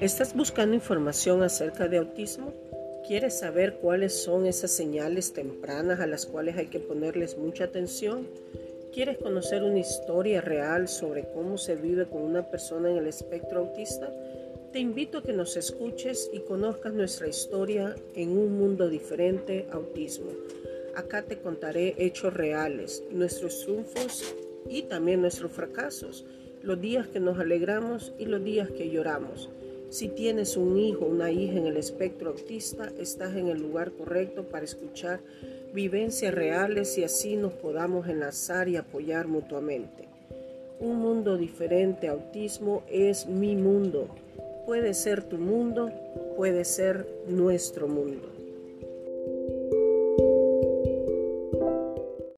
¿Estás buscando información acerca de autismo? ¿Quieres saber cuáles son esas señales tempranas a las cuales hay que ponerles mucha atención? ¿Quieres conocer una historia real sobre cómo se vive con una persona en el espectro autista? Te invito a que nos escuches y conozcas nuestra historia en un mundo diferente, autismo. Acá te contaré hechos reales, nuestros triunfos y también nuestros fracasos, los días que nos alegramos y los días que lloramos. Si tienes un hijo o una hija en el espectro autista, estás en el lugar correcto para escuchar vivencias reales y así nos podamos enlazar y apoyar mutuamente. Un mundo diferente autismo es mi mundo. Puede ser tu mundo, puede ser nuestro mundo.